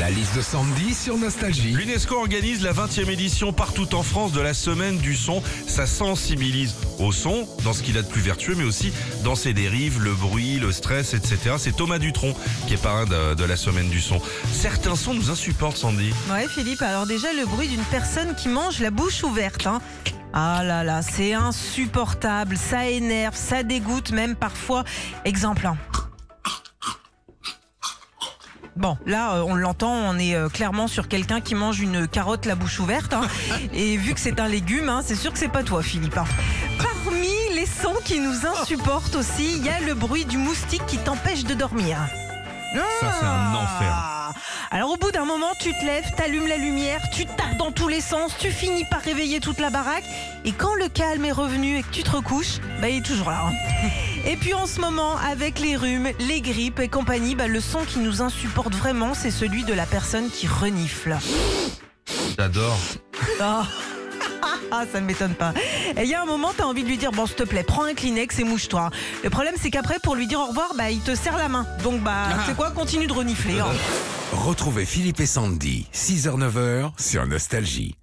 La liste de Sandy sur Nostalgie. L'UNESCO organise la 20e édition partout en France de la semaine du son. Ça sensibilise au son, dans ce qu'il a de plus vertueux, mais aussi dans ses dérives, le bruit, le stress, etc. C'est Thomas Dutronc qui est parrain de, de la semaine du son. Certains sons nous insupportent, Sandy. Ouais, Philippe, alors déjà le bruit d'une personne qui mange la bouche ouverte. hein. Ah là là, c'est insupportable, ça énerve, ça dégoûte même parfois. Exemple 1. Bon, là, euh, on l'entend, on est euh, clairement sur quelqu'un qui mange une carotte la bouche ouverte. hein. Et vu que c'est un légume, hein, c'est sûr que c'est pas toi, Philippe. hein. Parmi les sons qui nous insupportent aussi, il y a le bruit du moustique qui t'empêche de dormir. Ça, c'est un enfer. Alors au bout d'un moment, tu te lèves, t'allumes la lumière, tu tapes dans tous les sens, tu finis par réveiller toute la baraque. Et quand le calme est revenu et que tu te recouches, bah il est toujours là. hein. Et puis en ce moment, avec les rhumes, les grippes et compagnie, bah, le son qui nous insupporte vraiment, c'est celui de la personne qui renifle. J'adore. Ah. Ah, ça ne m'étonne pas. Et il y a un moment, t'as envie de lui dire Bon, s'il te plaît, prends un Kleenex et mouche-toi. Le problème, c'est qu'après, pour lui dire au revoir, bah, il te serre la main. Donc, bah, c'est quoi? Continue de renifler. hein. Retrouvez Philippe et Sandy, 6h-9h sur Nostalgie.